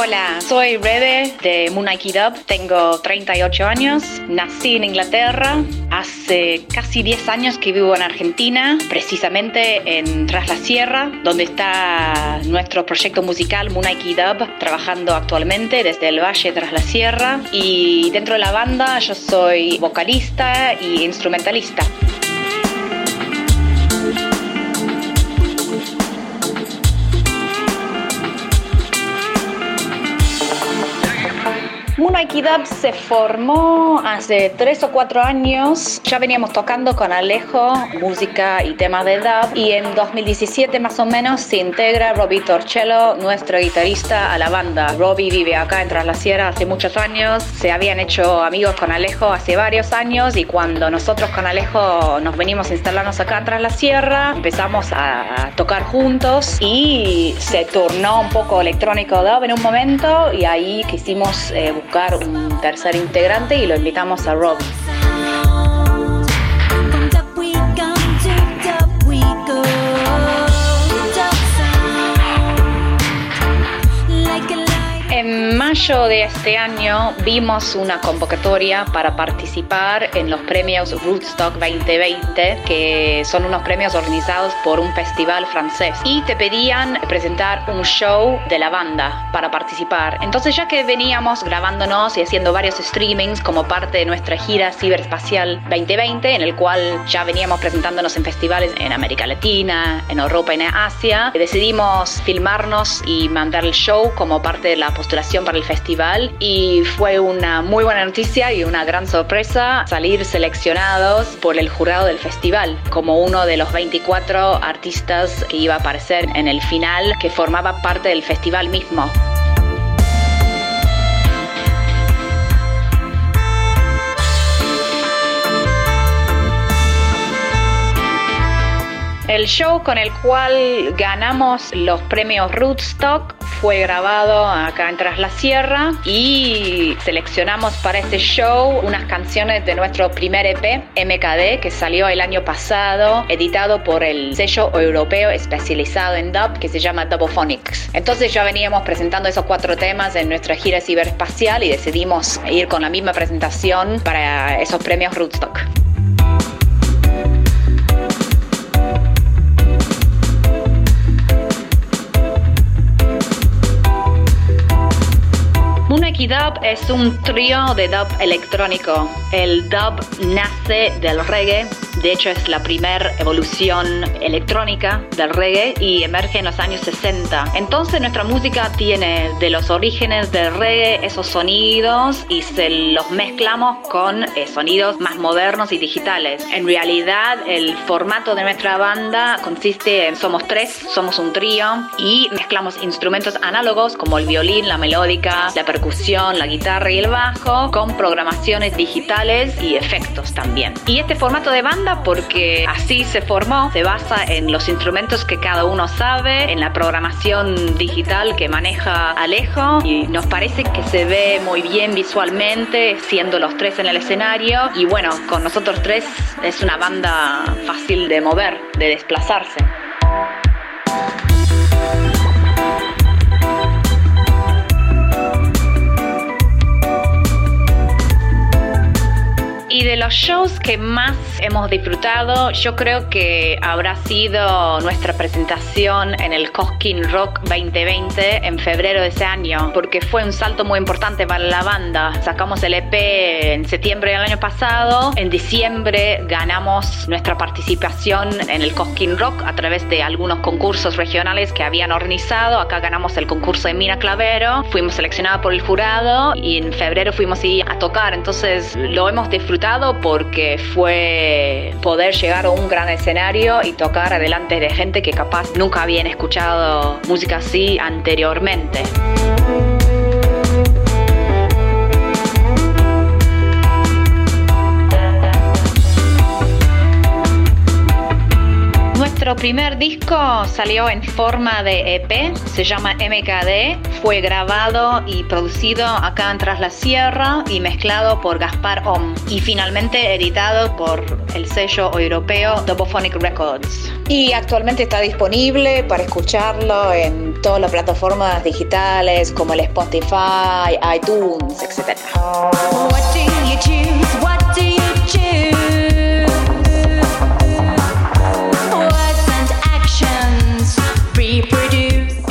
Hola, soy Rebe de Moonlight Up. Tengo 38 años. Nací en Inglaterra. Hace casi 10 años que vivo en Argentina, precisamente en Tras la Sierra, donde está nuestro proyecto musical Moonlight Up, trabajando actualmente desde el Valle Tras la Sierra. Y dentro de la banda yo soy vocalista y instrumentalista. Moonlight Dub se formó hace tres o cuatro años. Ya veníamos tocando con Alejo música y temas de dub y en 2017 más o menos se integra Robbie Torcello, nuestro guitarrista, a la banda. Robbie vive acá en Tras la Sierra hace muchos años. Se habían hecho amigos con Alejo hace varios años y cuando nosotros con Alejo nos venimos a instalarnos acá Tras la Sierra, empezamos a tocar juntos y se turnó un poco electrónico dub en un momento y ahí quisimos eh, buscar un tercer integrante y lo invitamos a Rob. Mayo de este año vimos una convocatoria para participar en los premios Rootstock 2020, que son unos premios organizados por un festival francés. Y te pedían presentar un show de la banda para participar. Entonces ya que veníamos grabándonos y haciendo varios streamings como parte de nuestra gira ciberespacial 2020, en el cual ya veníamos presentándonos en festivales en América Latina, en Europa y en Asia, decidimos filmarnos y mandar el show como parte de la postulación para el festival y fue una muy buena noticia y una gran sorpresa salir seleccionados por el jurado del festival como uno de los 24 artistas que iba a aparecer en el final que formaba parte del festival mismo. Show con el cual ganamos los premios Rootstock fue grabado acá en Tras la Sierra y seleccionamos para este show unas canciones de nuestro primer EP, MKD, que salió el año pasado, editado por el sello europeo especializado en dub que se llama Dubophonics. Entonces ya veníamos presentando esos cuatro temas en nuestra gira ciberespacial y decidimos ir con la misma presentación para esos premios Rootstock. Dub es un trío de dub electrónico. El dub nace del reggae, de hecho es la primera evolución electrónica del reggae y emerge en los años 60. Entonces nuestra música tiene de los orígenes del reggae esos sonidos y se los mezclamos con eh, sonidos más modernos y digitales. En realidad el formato de nuestra banda consiste en somos tres, somos un trío y mezclamos instrumentos análogos como el violín, la melódica, la percusión la guitarra y el bajo, con programaciones digitales y efectos también. Y este formato de banda, porque así se formó, se basa en los instrumentos que cada uno sabe, en la programación digital que maneja Alejo, y nos parece que se ve muy bien visualmente, siendo los tres en el escenario. Y bueno, con nosotros tres es una banda fácil de mover, de desplazarse. Y de los shows que más hemos disfrutado, yo creo que habrá sido nuestra presentación en el Cosquín Rock 2020 en febrero de ese año, porque fue un salto muy importante para la banda. Sacamos el EP en septiembre del año pasado, en diciembre ganamos nuestra participación en el Cosquín Rock a través de algunos concursos regionales que habían organizado. Acá ganamos el concurso de Mina Clavero, fuimos seleccionados por el jurado y en febrero fuimos a tocar, entonces lo hemos disfrutado porque fue poder llegar a un gran escenario y tocar adelante de gente que capaz nunca habían escuchado música así anteriormente. Nuestro primer disco salió en forma de EP, se llama MKD, fue grabado y producido acá en Tras la Sierra y mezclado por Gaspar Om y finalmente editado por el sello europeo Dobophonic Records. Y actualmente está disponible para escucharlo en todas las plataformas digitales como el Spotify, iTunes, etc.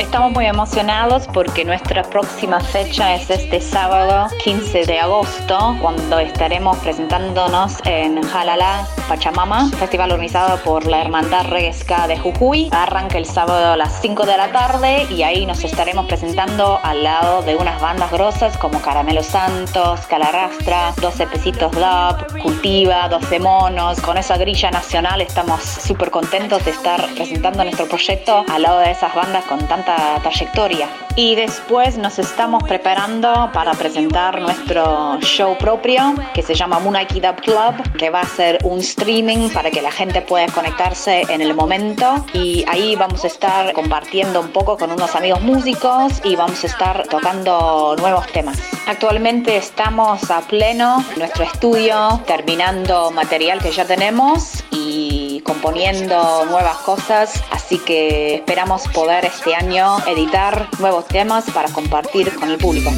Estamos muy emocionados porque nuestra próxima fecha es este sábado 15 de agosto, cuando estaremos presentándonos en Jalala, Pachamama, festival organizado por la Hermandad Reguesca de Jujuy. Arranca el sábado a las 5 de la tarde y ahí nos estaremos presentando al lado de unas bandas grosas como Caramelo Santos, Calarastra, 12 Pesitos Love, Cultiva, 12 Monos. Con esa grilla nacional estamos súper contentos de estar presentando nuestro proyecto al lado de esas bandas con tanta trayectoria. Y después nos estamos preparando para presentar nuestro show propio que se llama Moonaki Dub Club, que va a ser un streaming para que la gente pueda conectarse en el momento. Y ahí vamos a estar compartiendo un poco con unos amigos músicos y vamos a estar tocando nuevos temas. Actualmente estamos a pleno en nuestro estudio, terminando material que ya tenemos y componiendo nuevas cosas, así que esperamos poder este año editar nuevos temas para compartir con el público.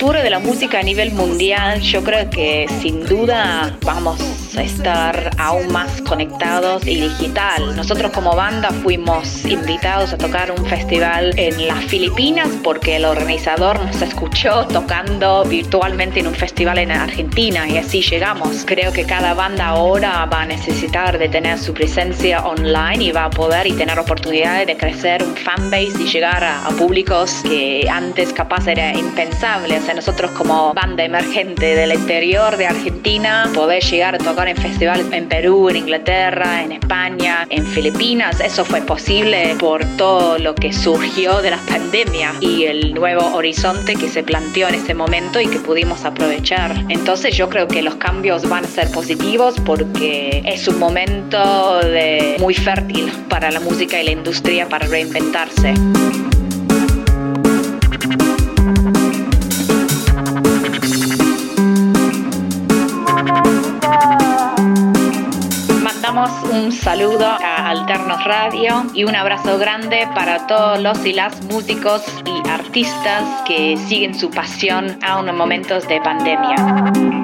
Futuro de la música a nivel mundial, yo creo que sin duda vamos estar aún más conectados y digital. Nosotros como banda fuimos invitados a tocar un festival en las Filipinas porque el organizador nos escuchó tocando virtualmente en un festival en Argentina y así llegamos. Creo que cada banda ahora va a necesitar de tener su presencia online y va a poder y tener oportunidades de crecer un fanbase y llegar a, a públicos que antes capaz era impensable. O sea, nosotros como banda emergente del interior de Argentina, poder llegar a tocar en festivales en Perú, en Inglaterra, en España, en Filipinas. Eso fue posible por todo lo que surgió de la pandemia y el nuevo horizonte que se planteó en ese momento y que pudimos aprovechar. Entonces yo creo que los cambios van a ser positivos porque es un momento de muy fértil para la música y la industria para reinventarse. Un saludo a Alternos Radio y un abrazo grande para todos los y las músicos y artistas que siguen su pasión aún en momentos de pandemia.